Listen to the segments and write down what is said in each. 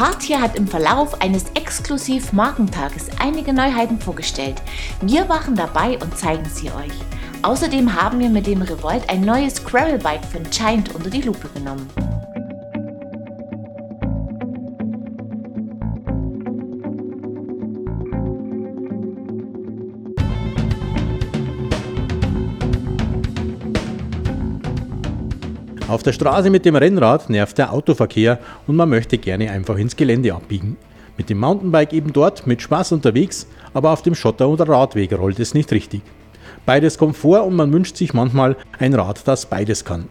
Hardtier hat im Verlauf eines exklusiv Markentages einige Neuheiten vorgestellt. Wir waren dabei und zeigen sie euch. Außerdem haben wir mit dem Revolt ein neues Gravelbike von Giant unter die Lupe genommen. Auf der Straße mit dem Rennrad nervt der Autoverkehr und man möchte gerne einfach ins Gelände abbiegen. Mit dem Mountainbike eben dort mit Spaß unterwegs, aber auf dem Schotter- oder Radweg rollt es nicht richtig. Beides kommt vor und man wünscht sich manchmal ein Rad, das beides kann.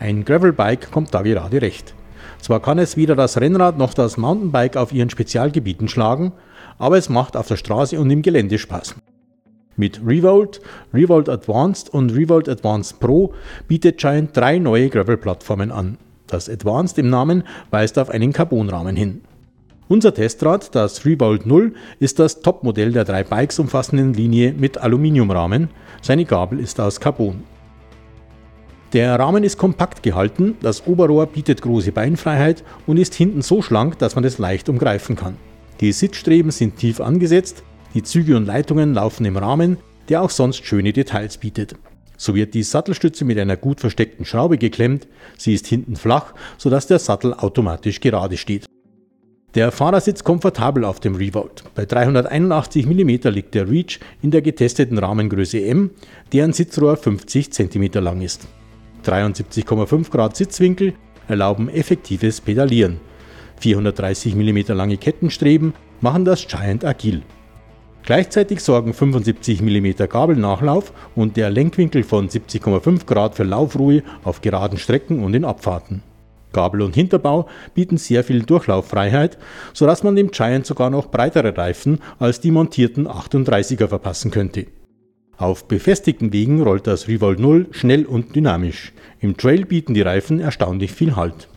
Ein Gravelbike kommt da gerade recht. Zwar kann es weder das Rennrad noch das Mountainbike auf ihren Spezialgebieten schlagen, aber es macht auf der Straße und im Gelände Spaß. Mit Revolt, Revolt Advanced und Revolt Advanced Pro bietet Giant drei neue Gravel-Plattformen an. Das Advanced im Namen weist auf einen Carbonrahmen hin. Unser Testrad, das Revolt 0, ist das Topmodell der drei Bikes umfassenden Linie mit Aluminiumrahmen. Seine Gabel ist aus Carbon. Der Rahmen ist kompakt gehalten, das Oberrohr bietet große Beinfreiheit und ist hinten so schlank, dass man es leicht umgreifen kann. Die Sitzstreben sind tief angesetzt, die Züge und Leitungen laufen im Rahmen, der auch sonst schöne Details bietet. So wird die Sattelstütze mit einer gut versteckten Schraube geklemmt, sie ist hinten flach, sodass der Sattel automatisch gerade steht. Der Fahrer sitzt komfortabel auf dem Revolt. Bei 381 mm liegt der Reach in der getesteten Rahmengröße M, deren Sitzrohr 50 cm lang ist. 73,5 Grad Sitzwinkel erlauben effektives Pedalieren. 430 mm lange Kettenstreben machen das Giant agil. Gleichzeitig sorgen 75 mm Gabelnachlauf und der Lenkwinkel von 70,5 Grad für Laufruhe auf geraden Strecken und in Abfahrten. Gabel und Hinterbau bieten sehr viel Durchlauffreiheit, sodass man dem Giant sogar noch breitere Reifen als die montierten 38er verpassen könnte. Auf befestigten Wegen rollt das Revolt 0 schnell und dynamisch. Im Trail bieten die Reifen erstaunlich viel Halt.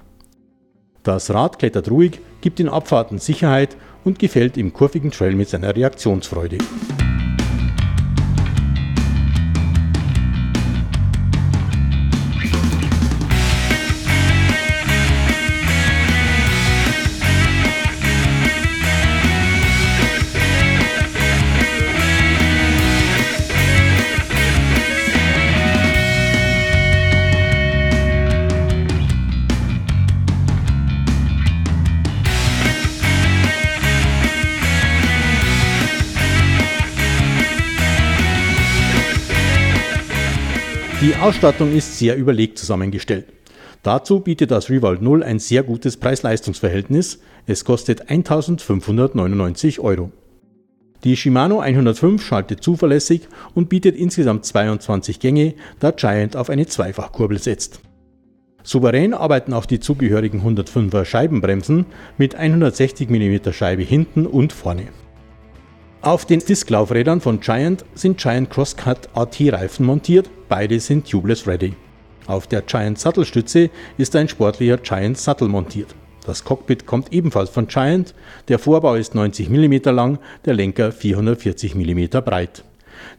Das Rad klettert ruhig, gibt in Abfahrten Sicherheit und gefällt im kurvigen Trail mit seiner Reaktionsfreude. Die Ausstattung ist sehr überlegt zusammengestellt. Dazu bietet das Revolt 0 ein sehr gutes Preis-Leistungs-Verhältnis. Es kostet 1599 Euro. Die Shimano 105 schaltet zuverlässig und bietet insgesamt 22 Gänge, da Giant auf eine Zweifachkurbel setzt. Souverän arbeiten auch die zugehörigen 105er Scheibenbremsen mit 160 mm Scheibe hinten und vorne. Auf den Disklaufrädern von Giant sind Giant Crosscut AT Reifen montiert, beide sind tubeless ready. Auf der Giant Sattelstütze ist ein sportlicher Giant Sattel montiert. Das Cockpit kommt ebenfalls von Giant, der Vorbau ist 90 mm lang, der Lenker 440 mm breit.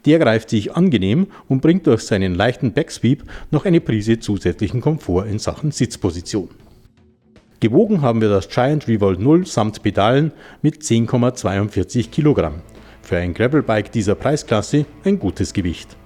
Der greift sich angenehm und bringt durch seinen leichten Backsweep noch eine Prise zusätzlichen Komfort in Sachen Sitzposition. Gewogen haben wir das Giant Revolt 0 samt Pedalen mit 10,42 Kilogramm. Für ein Gravelbike dieser Preisklasse ein gutes Gewicht.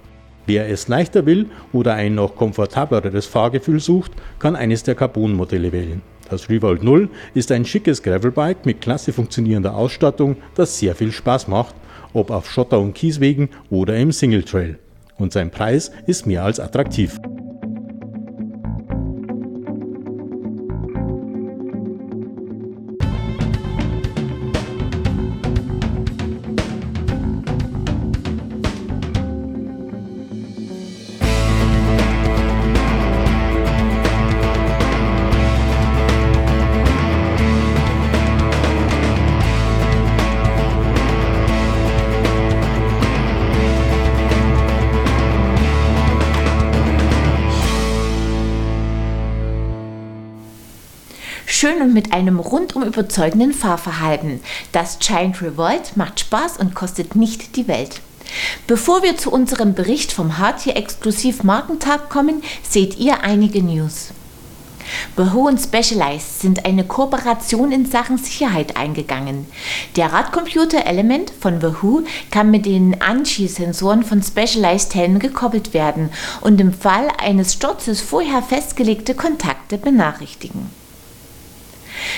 Wer es leichter will oder ein noch komfortableres Fahrgefühl sucht, kann eines der Carbon-Modelle wählen. Das Revolt 0 ist ein schickes Gravelbike mit klasse funktionierender Ausstattung, das sehr viel Spaß macht, ob auf Schotter- und Kieswegen oder im Single Trail. Und sein Preis ist mehr als attraktiv. Schön und mit einem rundum überzeugenden Fahrverhalten. Das Giant Revolt macht Spaß und kostet nicht die Welt. Bevor wir zu unserem Bericht vom Hardtier Exklusiv Markentag kommen, seht ihr einige News. Wahoo und Specialized sind eine Kooperation in Sachen Sicherheit eingegangen. Der Radcomputer Element von Wahoo kann mit den Anchi-Sensoren von Specialized Helmen gekoppelt werden und im Fall eines Sturzes vorher festgelegte Kontakte benachrichtigen.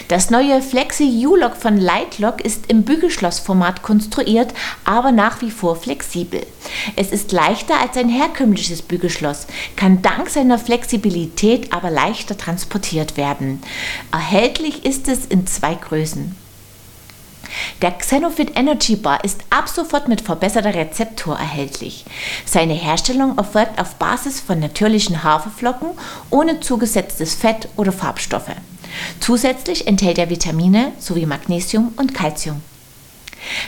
Das neue Flexi U-Lock von Lightlock ist im Bügelschlossformat konstruiert, aber nach wie vor flexibel. Es ist leichter als ein herkömmliches Bügelschloss, kann dank seiner Flexibilität aber leichter transportiert werden. Erhältlich ist es in zwei Größen. Der Xenofit Energy Bar ist ab sofort mit verbesserter Rezeptur erhältlich. Seine Herstellung erfolgt auf Basis von natürlichen Haferflocken ohne zugesetztes Fett oder Farbstoffe. Zusätzlich enthält er Vitamine sowie Magnesium und Calcium.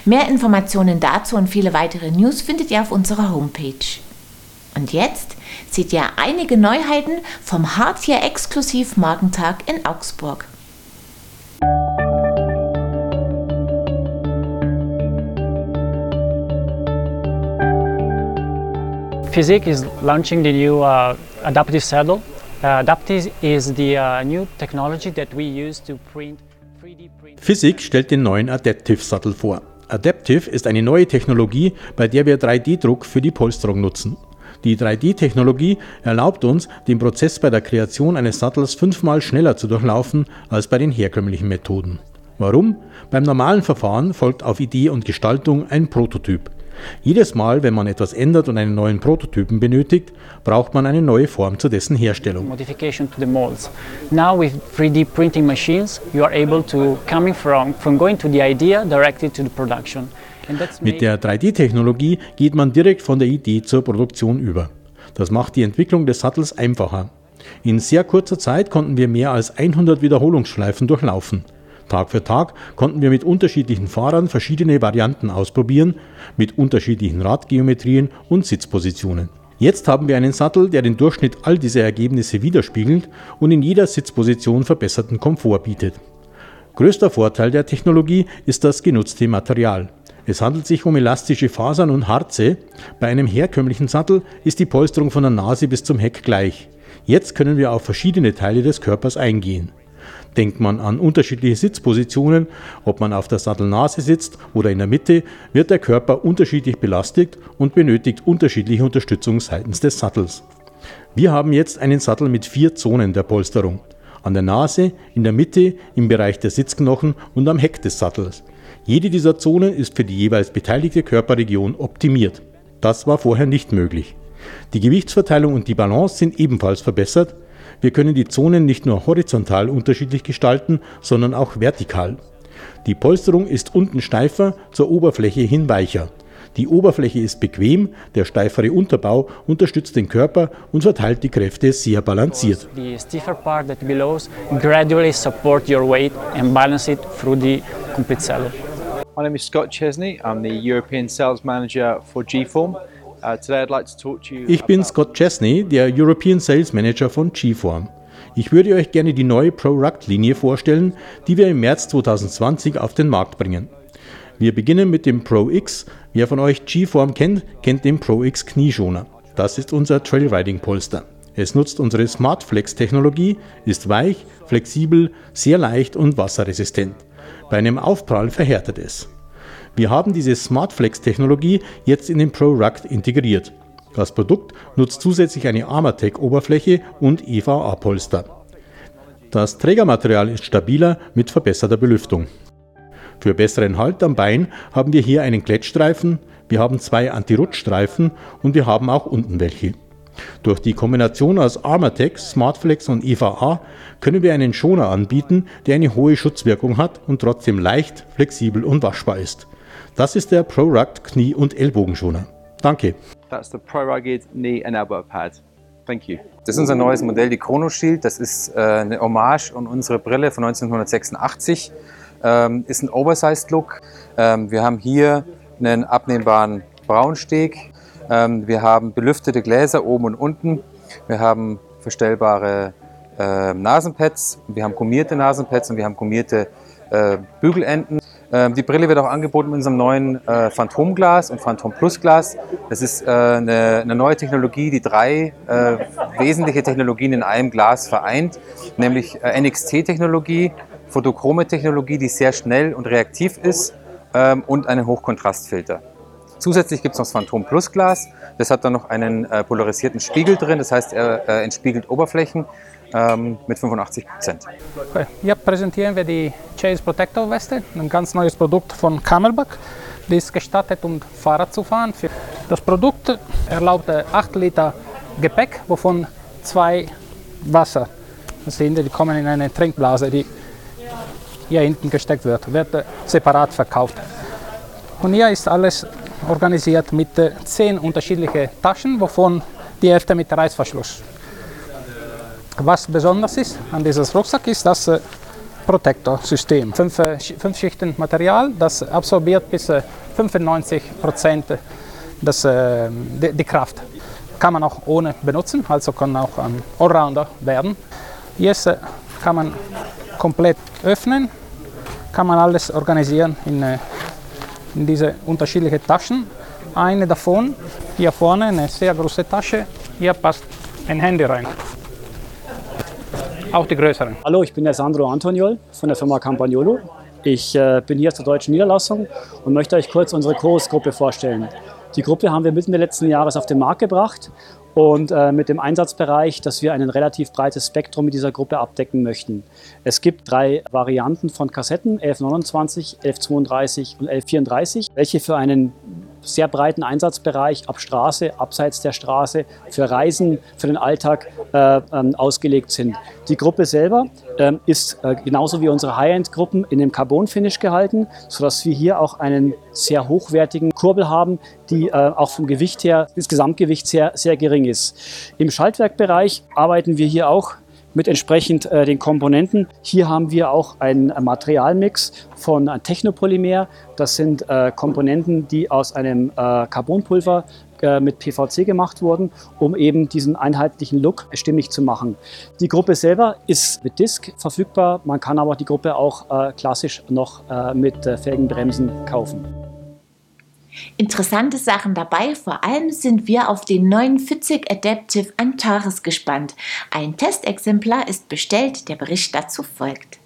Mehr Informationen dazu und viele weitere News findet ihr auf unserer Homepage. Und jetzt seht ihr einige Neuheiten vom Hardtier Exklusiv Markentag in Augsburg. Physique is launching the new uh, adaptive saddle 3D print. Physik stellt den neuen Adaptive Sattel vor. Adaptive ist eine neue Technologie, bei der wir 3D-Druck für die Polsterung nutzen. Die 3D-Technologie erlaubt uns, den Prozess bei der Kreation eines Sattels fünfmal schneller zu durchlaufen als bei den herkömmlichen Methoden. Warum? Beim normalen Verfahren folgt auf Idee und Gestaltung ein Prototyp. Jedes Mal, wenn man etwas ändert und einen neuen Prototypen benötigt, braucht man eine neue Form zu dessen Herstellung. Modification to the molds. Now with 3D printing machines, you are able to coming from from going to the idea directly to the production. Mit der 3D-Technologie geht man direkt von der Idee zur Produktion über. Das macht die Entwicklung des Sattels einfacher. In sehr kurzer Zeit konnten wir mehr als 100 Wiederholungsschleifen durchlaufen. Tag für Tag konnten wir mit unterschiedlichen Fahrern verschiedene Varianten ausprobieren, mit unterschiedlichen Radgeometrien und Sitzpositionen. Jetzt haben wir einen Sattel, der den Durchschnitt all dieser Ergebnisse widerspiegelt und in jeder Sitzposition verbesserten Komfort bietet. Größter Vorteil der Technologie ist das genutzte Material. Es handelt sich um elastische Fasern und Harze. Bei einem herkömmlichen Sattel ist die Polsterung von der Nase bis zum Heck gleich. Jetzt können wir auf verschiedene Teile des Körpers eingehen. Denkt man an unterschiedliche Sitzpositionen, ob man auf der Sattelnase sitzt oder in der Mitte, wird der Körper unterschiedlich belastet und benötigt unterschiedliche Unterstützung seitens des Sattels. Wir haben jetzt einen Sattel mit vier Zonen der Polsterung. An der Nase, in der Mitte, im Bereich der Sitzknochen und am Heck des Sattels. Jede dieser Zonen ist für die jeweils beteiligte Körperregion optimiert. Das war vorher nicht möglich. Die Gewichtsverteilung und die Balance sind ebenfalls verbessert, wir können die Zonen nicht nur horizontal unterschiedlich gestalten, sondern auch vertikal. Die Polsterung ist unten steifer, zur Oberfläche hin weicher. Die Oberfläche ist bequem, der steifere Unterbau unterstützt den Körper und verteilt die Kräfte sehr balanciert. The stiffer part that below gradually support your weight and balance it through the complete saddle. My name is Scott Chesney. I'm the European Sales Manager for G-Form. Uh, ich bin Scott Chesney, der European Sales Manager von G-Form. Ich würde euch gerne die neue Pro-Ruct-Linie vorstellen, die wir im März 2020 auf den Markt bringen. Wir beginnen mit dem Pro X. Wer von euch G-Form kennt, kennt den Pro X Knieschoner. Das ist unser Trailriding-Polster. Es nutzt unsere SmartFlex-Technologie, ist weich, flexibel, sehr leicht und wasserresistent. Bei einem Aufprall verhärtet es. Wir haben diese SmartFlex-Technologie jetzt in den ProRuct integriert. Das Produkt nutzt zusätzlich eine Armatec-Oberfläche und EVA-Polster. Das Trägermaterial ist stabiler mit verbesserter Belüftung. Für besseren Halt am Bein haben wir hier einen Klettstreifen, wir haben zwei Anti-Rutschstreifen und wir haben auch unten welche. Durch die Kombination aus Armatec, Smartflex und EVA können wir einen Schoner anbieten, der eine hohe Schutzwirkung hat und trotzdem leicht, flexibel und waschbar ist. Das ist der ProRugged Knie- und Ellbogenschoner. Danke. That's the ProRugged Knee and Elbow Pad. Thank you. Das ist unser neues Modell, die Chrono Shield. Das ist äh, eine Hommage an unsere Brille von 1986. Ähm, ist ein Oversized Look. Ähm, wir haben hier einen abnehmbaren Braunsteg. Ähm, wir haben belüftete Gläser oben und unten. Wir haben verstellbare äh, Nasenpads. Wir haben gummierte Nasenpads und wir haben gummierte äh, Bügelenden. Ähm, die Brille wird auch angeboten mit unserem neuen äh, Phantomglas und Phantom Plus Glas. Das ist äh, eine, eine, neue Technologie, die drei äh, wesentliche Technologien in einem Glas vereint, nämlich äh, NXT-Technologie, photochrome Technologie, die sehr schnell und reaktiv ist ähm, und einen Hochkontrastfilter. Zusätzlich gibt es noch das Phantom Plus Glas. Das hat dann noch einen äh, polarisierten Spiegel drin, das heißt, er äh, entspiegelt Oberflächen ähm, mit 85 Prozent. Okay. Hier präsentieren wir die Chase Protector Weste, ein ganz neues Produkt von Camelback. Die ist gestattet, um Fahrrad zu fahren. Das Produkt erlaubt 8 Liter Gepäck, wovon zwei Wasser sind. Die kommen in eine Trinkblase, die hier hinten gesteckt wird, wird separat verkauft. Und hier ist alles organisiert mit zehn unterschiedlichen Taschen, wovon die Hälfte mit Reißverschluss. Was besonders ist an diesem Rucksack ist das äh, Protektorsystem. Fünf, äh, fünf Schichten Material, das absorbiert bis 95 äh, Prozent das, die, die, Kraft. Kann man auch ohne benutzen, also kann auch ein Allrounder werden. Jetzt kann man komplett öffnen, kann man alles organisieren in, in diese unterschiedlichen Taschen. Eine davon, hier vorne, eine sehr große Tasche, hier passt ein Handy rein auch die größeren. Hallo, ich bin der Sandro Antoniol von der Firma Campagnolo. Ich äh, bin hier zur deutschen Niederlassung und möchte euch kurz unsere Chorus-Gruppe vorstellen. Die Gruppe haben wir Mitte des letzten Jahres auf den Markt gebracht und äh, mit dem Einsatzbereich, dass wir ein relativ breites Spektrum mit dieser Gruppe abdecken möchten. Es gibt drei Varianten von Kassetten, 1129, 1132 und 1134, welche für einen sehr breiten Einsatzbereich ab Straße, abseits der Straße, für Reisen, für den Alltag äh, ähm, ausgelegt sind. Die Gruppe selber ähm, ist äh, genauso wie unsere High-End-Gruppen in dem Carbon-Finish gehalten, sodass wir hier auch einen sehr hochwertigen Kurbel haben, die äh, auch vom Gewicht her, das Gesamtgewicht sehr, sehr gering ist. Im Schaltwerkbereich arbeiten wir hier auch mit entsprechend äh, den Komponenten. Hier haben wir auch einen äh, Materialmix von äh, Technopolymer. Das sind äh, Komponenten, die aus einem äh, Carbonpulver äh, mit PVC gemacht wurden, um eben diesen einheitlichen Look stimmig zu machen. Die Gruppe selber ist mit Disk verfügbar. Man kann aber die Gruppe auch klassisch noch mit Felgenbremsen kaufen. Interessante Sachen dabei, vor allem sind wir auf den neuen Fitzig Adaptive Antares gespannt. Ein Testexemplar ist bestellt, der Bericht dazu folgt.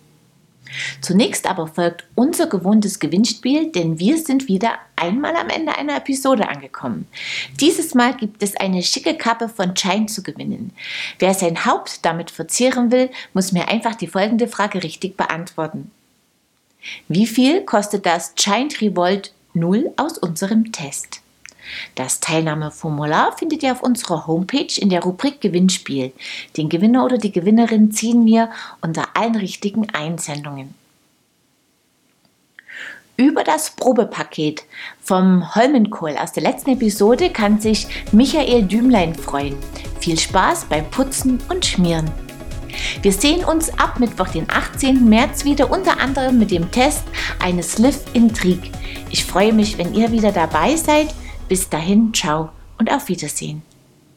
Zunächst aber folgt unser gewohntes Gewinnspiel, denn wir sind wieder einmal am Ende einer Episode angekommen. Dieses Mal gibt es eine schicke Kappe von Chine zu gewinnen. Wer sein Haupt damit verzehren will, muss mir einfach die folgende Frage richtig beantworten. Wie viel kostet das Giant Revolt 0 aus unserem Test. Das Teilnahmeformular findet ihr auf unserer Homepage in der Rubrik Gewinnspiel. Den Gewinner oder die Gewinnerin ziehen wir unter allen richtigen Einsendungen. Über das Probepaket vom Holmenkohl aus der letzten Episode kann sich Michael Dümlein freuen. Viel Spaß beim Putzen und Schmieren. Wir sehen uns ab Mittwoch, den 18. März wieder unter anderem mit dem Test eines Live Intrigue. Ich freue mich, wenn ihr wieder dabei seid. Bis dahin, ciao und auf Wiedersehen.